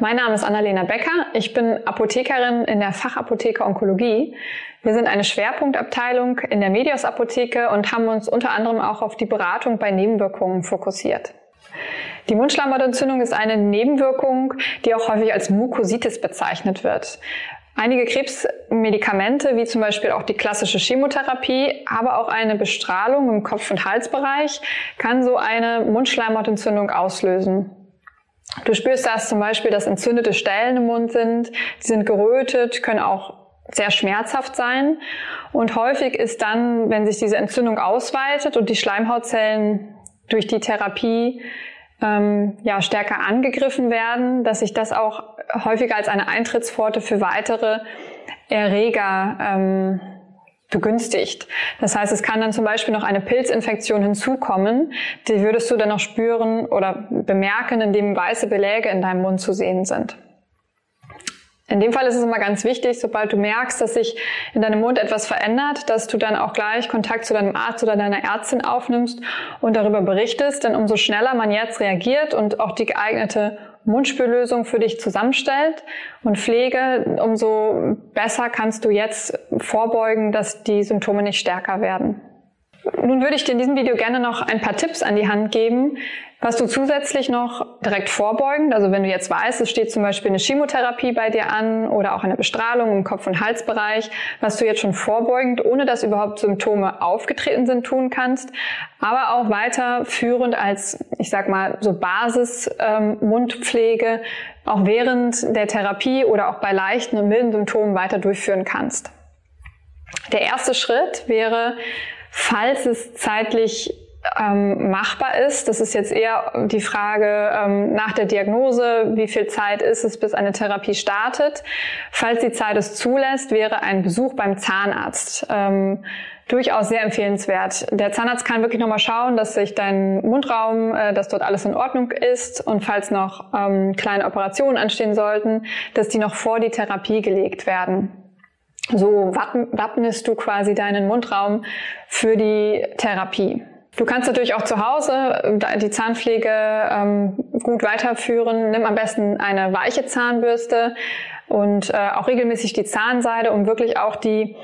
Mein Name ist Annalena Becker. Ich bin Apothekerin in der Fachapotheke Onkologie. Wir sind eine Schwerpunktabteilung in der Medios Apotheke und haben uns unter anderem auch auf die Beratung bei Nebenwirkungen fokussiert. Die Mundschleimhautentzündung ist eine Nebenwirkung, die auch häufig als Mukositis bezeichnet wird. Einige Krebsmedikamente, wie zum Beispiel auch die klassische Chemotherapie, aber auch eine Bestrahlung im Kopf- und Halsbereich, kann so eine Mundschleimhautentzündung auslösen. Du spürst das zum Beispiel, dass entzündete Stellen im Mund sind, die sind gerötet, können auch sehr schmerzhaft sein. Und häufig ist dann, wenn sich diese Entzündung ausweitet und die Schleimhautzellen durch die Therapie ähm, ja, stärker angegriffen werden, dass sich das auch häufiger als eine Eintrittspforte für weitere Erreger ähm, begünstigt. Das heißt, es kann dann zum Beispiel noch eine Pilzinfektion hinzukommen. Die würdest du dann noch spüren oder bemerken, indem weiße Beläge in deinem Mund zu sehen sind. In dem Fall ist es immer ganz wichtig, sobald du merkst, dass sich in deinem Mund etwas verändert, dass du dann auch gleich Kontakt zu deinem Arzt oder deiner Ärztin aufnimmst und darüber berichtest, denn umso schneller man jetzt reagiert und auch die geeignete Mundspüllösung für dich zusammenstellt und Pflege, umso besser kannst du jetzt vorbeugen, dass die Symptome nicht stärker werden. Nun würde ich dir in diesem Video gerne noch ein paar Tipps an die Hand geben, was du zusätzlich noch direkt vorbeugend, also wenn du jetzt weißt, es steht zum Beispiel eine Chemotherapie bei dir an oder auch eine Bestrahlung im Kopf- und Halsbereich, was du jetzt schon vorbeugend, ohne dass überhaupt Symptome aufgetreten sind, tun kannst, aber auch weiterführend als, ich sag mal, so Basis-Mundpflege ähm, auch während der Therapie oder auch bei leichten und milden Symptomen weiter durchführen kannst. Der erste Schritt wäre, falls es zeitlich ähm, machbar ist. Das ist jetzt eher die Frage ähm, nach der Diagnose, wie viel Zeit ist es, bis eine Therapie startet. Falls die Zeit es zulässt, wäre ein Besuch beim Zahnarzt ähm, durchaus sehr empfehlenswert. Der Zahnarzt kann wirklich nochmal schauen, dass sich dein Mundraum, äh, dass dort alles in Ordnung ist und falls noch ähm, kleine Operationen anstehen sollten, dass die noch vor die Therapie gelegt werden. So wappnest du quasi deinen Mundraum für die Therapie. Du kannst natürlich auch zu Hause äh, die Zahnpflege ähm, gut weiterführen. Nimm am besten eine weiche Zahnbürste und äh, auch regelmäßig die Zahnseide, um wirklich auch die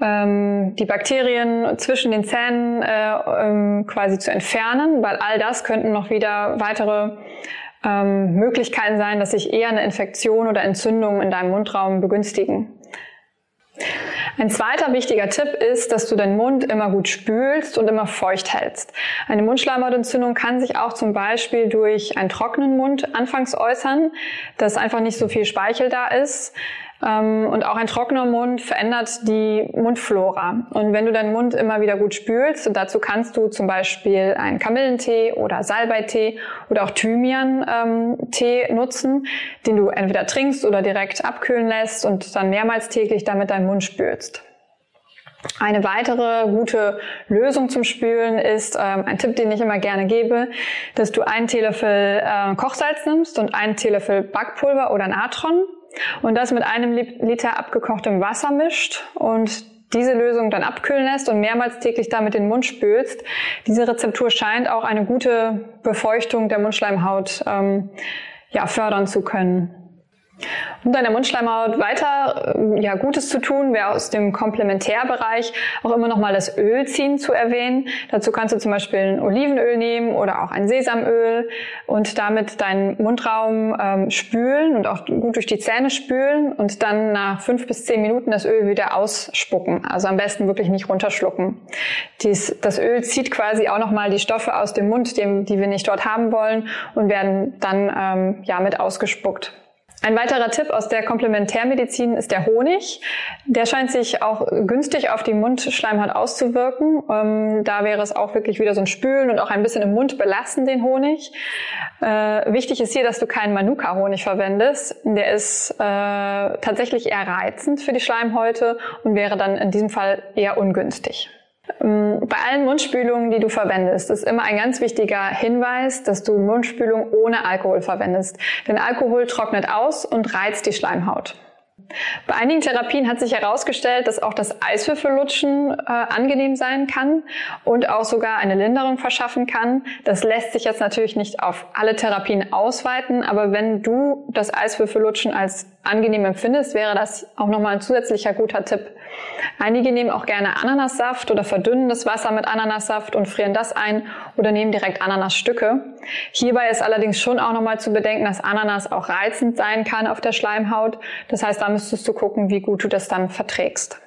ähm, die Bakterien zwischen den Zähnen äh, ähm, quasi zu entfernen, weil all das könnten noch wieder weitere ähm, Möglichkeiten sein, dass sich eher eine Infektion oder Entzündung in deinem Mundraum begünstigen. Ein zweiter wichtiger Tipp ist, dass du deinen Mund immer gut spülst und immer feucht hältst. Eine Mundschleimhautentzündung kann sich auch zum Beispiel durch einen trockenen Mund anfangs äußern, dass einfach nicht so viel Speichel da ist. Ähm, und auch ein trockener Mund verändert die Mundflora. Und wenn du deinen Mund immer wieder gut spülst, dazu kannst du zum Beispiel einen Kamillentee oder Salbeitee oder auch Thymian-Tee ähm, nutzen, den du entweder trinkst oder direkt abkühlen lässt und dann mehrmals täglich damit deinen Mund spülst. Eine weitere gute Lösung zum Spülen ist ähm, ein Tipp, den ich immer gerne gebe, dass du einen Teelöffel äh, Kochsalz nimmst und einen Teelöffel Backpulver oder Natron und das mit einem Liter abgekochtem Wasser mischt und diese Lösung dann abkühlen lässt und mehrmals täglich damit den Mund spülst. Diese Rezeptur scheint auch eine gute Befeuchtung der Mundschleimhaut ähm, ja, fördern zu können. Um deiner Mundschleimhaut weiter äh, ja, Gutes zu tun, wäre aus dem Komplementärbereich auch immer noch mal das Ölziehen zu erwähnen. Dazu kannst du zum Beispiel ein Olivenöl nehmen oder auch ein Sesamöl und damit deinen Mundraum ähm, spülen und auch gut durch die Zähne spülen und dann nach fünf bis zehn Minuten das Öl wieder ausspucken. Also am besten wirklich nicht runterschlucken. Dies, das Öl zieht quasi auch noch mal die Stoffe aus dem Mund, die, die wir nicht dort haben wollen und werden dann ähm, ja mit ausgespuckt. Ein weiterer Tipp aus der Komplementärmedizin ist der Honig. Der scheint sich auch günstig auf die Mundschleimhaut auszuwirken. Ähm, da wäre es auch wirklich wieder so ein Spülen und auch ein bisschen im Mund belassen, den Honig. Äh, wichtig ist hier, dass du keinen Manuka-Honig verwendest. Der ist äh, tatsächlich eher reizend für die Schleimhäute und wäre dann in diesem Fall eher ungünstig. Ähm, bei allen Mundspülungen, die du verwendest, ist immer ein ganz wichtiger Hinweis, dass du Mundspülung ohne Alkohol verwendest. Denn Alkohol trocknet aus und reizt die Schleimhaut. Bei einigen Therapien hat sich herausgestellt, dass auch das Eiswürfellutschen äh, angenehm sein kann und auch sogar eine Linderung verschaffen kann. Das lässt sich jetzt natürlich nicht auf alle Therapien ausweiten, aber wenn du das Eiswürfellutschen als angenehm empfindest, wäre das auch nochmal ein zusätzlicher guter Tipp. Einige nehmen auch gerne Ananassaft oder verdünnen das Wasser mit Ananassaft und frieren das ein oder nehmen direkt Ananasstücke. Hierbei ist allerdings schon auch nochmal zu bedenken, dass Ananas auch reizend sein kann auf der Schleimhaut. Das heißt, da müsstest du gucken, wie gut du das dann verträgst.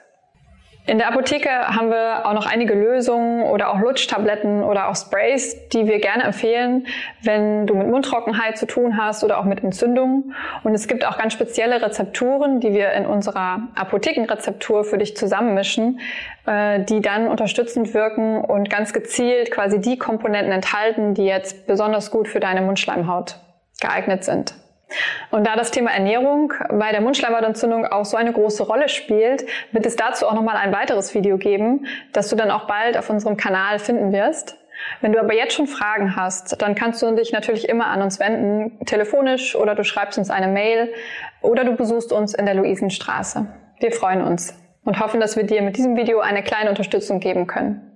In der Apotheke haben wir auch noch einige Lösungen oder auch Lutschtabletten oder auch Sprays, die wir gerne empfehlen, wenn du mit Mundtrockenheit zu tun hast oder auch mit Entzündungen. Und es gibt auch ganz spezielle Rezepturen, die wir in unserer Apothekenrezeptur für dich zusammenmischen, äh, die dann unterstützend wirken und ganz gezielt quasi die Komponenten enthalten, die jetzt besonders gut für deine Mundschleimhaut geeignet sind. Und da das Thema Ernährung bei der Mundschleimhautentzündung auch so eine große Rolle spielt, wird es dazu auch nochmal ein weiteres Video geben, das du dann auch bald auf unserem Kanal finden wirst. Wenn du aber jetzt schon Fragen hast, dann kannst du dich natürlich immer an uns wenden, telefonisch oder du schreibst uns eine Mail oder du besuchst uns in der Luisenstraße. Wir freuen uns und hoffen, dass wir dir mit diesem Video eine kleine Unterstützung geben können.